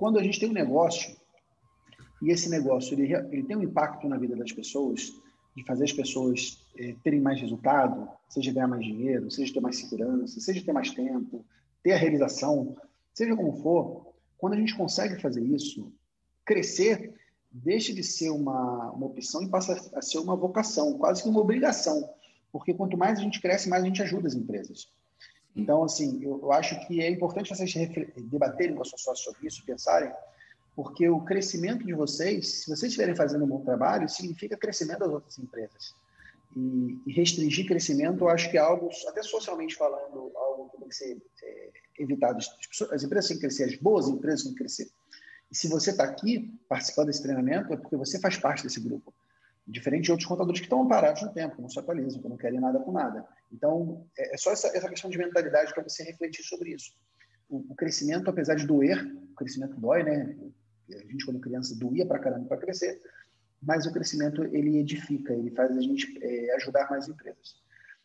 quando a gente tem um negócio e esse negócio ele, ele tem um impacto na vida das pessoas, de fazer as pessoas é, terem mais resultado, seja ganhar mais dinheiro, seja ter mais segurança, seja ter mais tempo, ter a realização, seja como for, quando a gente consegue fazer isso, crescer deixa de ser uma, uma opção e passa a ser uma vocação, quase que uma obrigação, porque quanto mais a gente cresce, mais a gente ajuda as empresas. Então, assim, eu, eu acho que é importante vocês debaterem com a sua sócia sobre isso, pensarem, porque o crescimento de vocês, se vocês estiverem fazendo um bom trabalho, significa crescimento das outras empresas. E, e restringir crescimento, eu acho que é algo, até socialmente falando, algo que tem que ser é, evitado. As empresas têm que crescer, as boas empresas têm que crescer. E se você está aqui participando desse treinamento, é porque você faz parte desse grupo. Diferente de outros contadores que estão parados no tempo, que não se atualizam, que não querem nada com nada. Então, é, é só essa, essa questão de mentalidade para você refletir sobre isso. O, o, crescimento, apesar de doer, o crescimento dói, né? A gente, quando criança, doía para caramba para crescer, mas o crescimento, ele edifica, ele faz a gente é, ajudar mais empresas.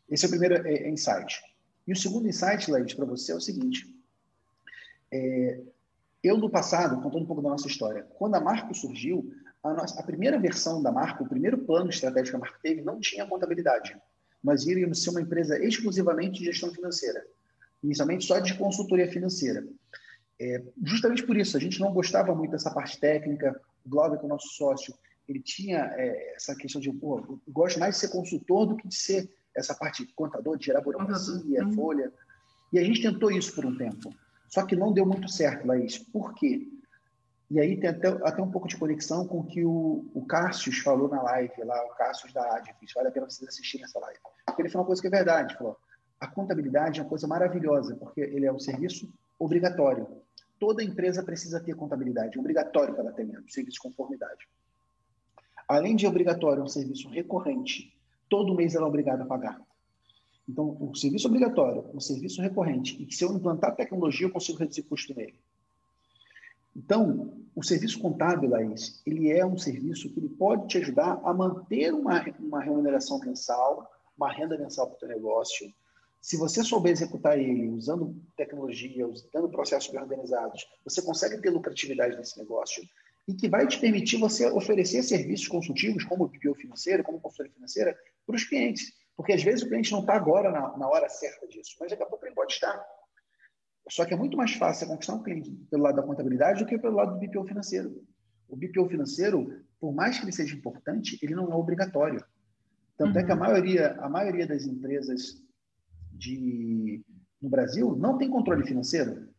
Esse é o primeiro é, é insight. E o segundo insight, Laís, para você é o seguinte. É, eu, no passado, contando um pouco da nossa história, quando a Marco surgiu, a, nossa, a primeira versão da Marco, o primeiro plano estratégico que a Marco teve, não tinha contabilidade. Nós iríamos ser uma empresa exclusivamente de gestão financeira, inicialmente só de consultoria financeira. É, justamente por isso, a gente não gostava muito dessa parte técnica. O Glauber, que é o nosso sócio, ele tinha é, essa questão de, pô, eu gosto mais de ser consultor do que de ser essa parte de contador, de gerar burocracia, uhum. folha. E a gente tentou isso por um tempo. Só que não deu muito certo, Laís. Por quê? E aí tem até, até um pouco de conexão com o que o, o Cássius falou na live, lá, o Cássius da Adfis. Vale a pena vocês assistirem essa live. Porque ele falou uma coisa que é verdade. Falou, a contabilidade é uma coisa maravilhosa, porque ele é um serviço obrigatório. Toda empresa precisa ter contabilidade. É obrigatório que ela tenha um serviço de conformidade. Além de obrigatório, é um serviço recorrente. Todo mês ela é obrigada a pagar. Então, o serviço obrigatório, um serviço recorrente, e que se eu implantar tecnologia, eu consigo reduzir custo nele. Então, o serviço contábil, Laís, ele é um serviço que ele pode te ajudar a manter uma, uma remuneração mensal, uma renda mensal para o teu negócio. Se você souber executar ele usando tecnologia, usando processos bem organizados, você consegue ter lucratividade nesse negócio e que vai te permitir você oferecer serviços consultivos, como BPO financeiro, como consultoria financeira, para os clientes. Porque às vezes o cliente não está agora na, na, hora certa disso, mas daqui a pouco ele pode estar. Só que é muito mais fácil conquistar um cliente pelo lado da contabilidade do que pelo lado do BPO financeiro. O BPO financeiro, por mais que ele seja importante, ele não é obrigatório. Tanto uhum. é que a uhum. maioria, a maioria das empresas de, no Brasil não tem controle financeiro.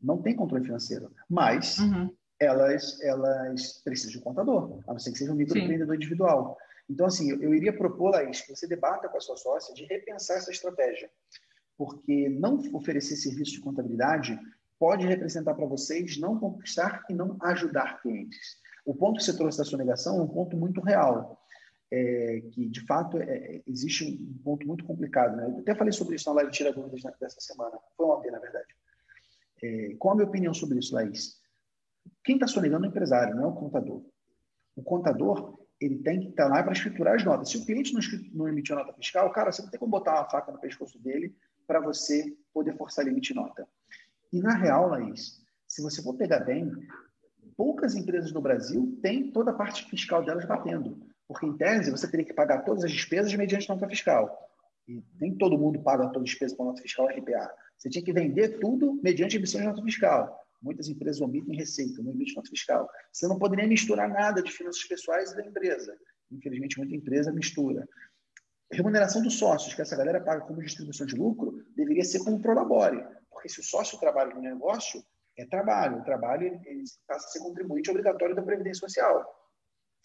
Não tem controle financeiro. Mas uhum. elas, elas precisam de um contador, a não ser que seja um microempreendedor individual. Então, assim, eu, eu iria propor, Laís, que você debata com a sua sócia de repensar essa estratégia. Porque não oferecer serviço de contabilidade pode representar para vocês não conquistar e não ajudar clientes. O ponto que você trouxe da sonegação é um ponto muito real. É, que de fato é, é existe um ponto muito complicado. Né? Eu até falei sobre isso na live Tira Dúvidas dessa semana. Foi ontem, na verdade. É, qual a minha opinião sobre isso, Laís? Quem está sonegando é o empresário, não é o contador. O contador ele tem que estar lá para escriturar as notas. Se o cliente não, não emitiu nota fiscal, cara, você não tem como botar uma faca no pescoço dele para você poder forçar a emitir nota. E na real, Laís, se você for pegar bem, poucas empresas no Brasil têm toda a parte fiscal delas batendo. Porque, em tese, você teria que pagar todas as despesas mediante nota fiscal. E nem todo mundo paga toda a despesa com nota fiscal RPA. Você tinha que vender tudo mediante emissão de nota fiscal. Muitas empresas omitem receita, não emitem nota fiscal. Você não poderia misturar nada de finanças pessoais e da empresa. Infelizmente, muita empresa mistura. Remuneração dos sócios, que essa galera paga como distribuição de lucro, deveria ser como prolabore. Porque se o sócio trabalha no negócio, é trabalho. O trabalho passa a ser contribuinte obrigatório da Previdência Social.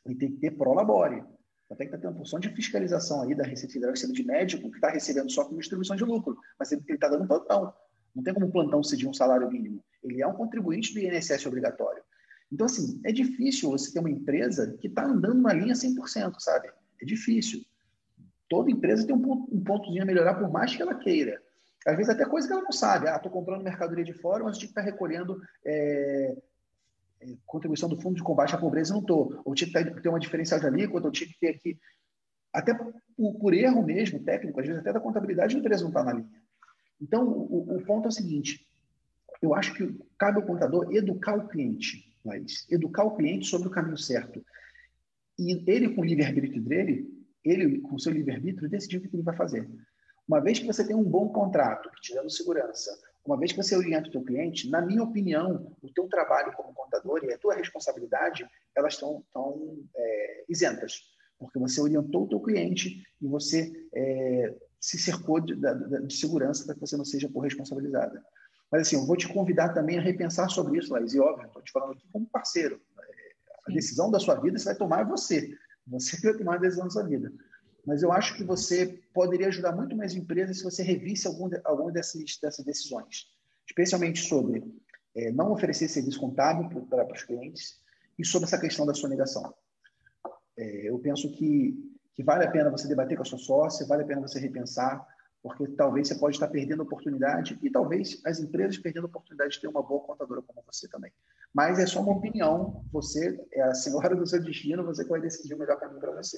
Ele tem que ter prolabore. Até que está tendo uma função de fiscalização aí da Receita Federal, de médico que está recebendo só como distribuição de lucro, mas ele está dando plantão. Não tem como um plantão cedir um salário mínimo. Ele é um contribuinte do INSS obrigatório. Então, assim, é difícil você ter uma empresa que está andando na linha 100%, sabe? É difícil. Toda empresa tem um, ponto, um pontozinho a melhorar, por mais que ela queira. Às vezes, até coisa que ela não sabe. Ah, estou comprando mercadoria de fora, mas tinha que estar tá recolhendo é, é, contribuição do Fundo de Combate à Pobreza não estou. Ou tinha que tá, ter uma diferencial de alíquota, ou tinha que ter aqui. Até por, por erro mesmo, técnico, às vezes até da contabilidade, a empresa não está na linha. Então, o, o ponto é o seguinte: eu acho que cabe ao contador educar o cliente, Laís, educar o cliente sobre o caminho certo. E ele, com o livre-arbítrio dele, ele, com o seu livre-arbítrio, decidir o que ele vai fazer. Uma vez que você tem um bom contrato, que te dando segurança, uma vez que você orienta o teu cliente, na minha opinião, o teu trabalho como contador e a tua responsabilidade, elas estão, estão é, isentas, porque você orientou o teu cliente e você é, se cercou de, de, de segurança para que você não seja corresponsabilizada. Mas assim, eu vou te convidar também a repensar sobre isso, Laís, e óbvio, estou te falando aqui como parceiro. É, a decisão da sua vida você vai tomar é você. Você vai tomar a decisão da sua vida. Mas eu acho que você poderia ajudar muito mais empresas se você revisse algum, algum dessas, dessas decisões, especialmente sobre é, não oferecer serviço contábil para os clientes e sobre essa questão da sonegação. É, eu penso que, que vale a pena você debater com a sua sócia, vale a pena você repensar, porque talvez você pode estar perdendo oportunidade e talvez as empresas perdendo oportunidade de ter uma boa contadora como você também. Mas é só uma opinião, você é a senhora do seu destino, você vai decidir o melhor caminho para você.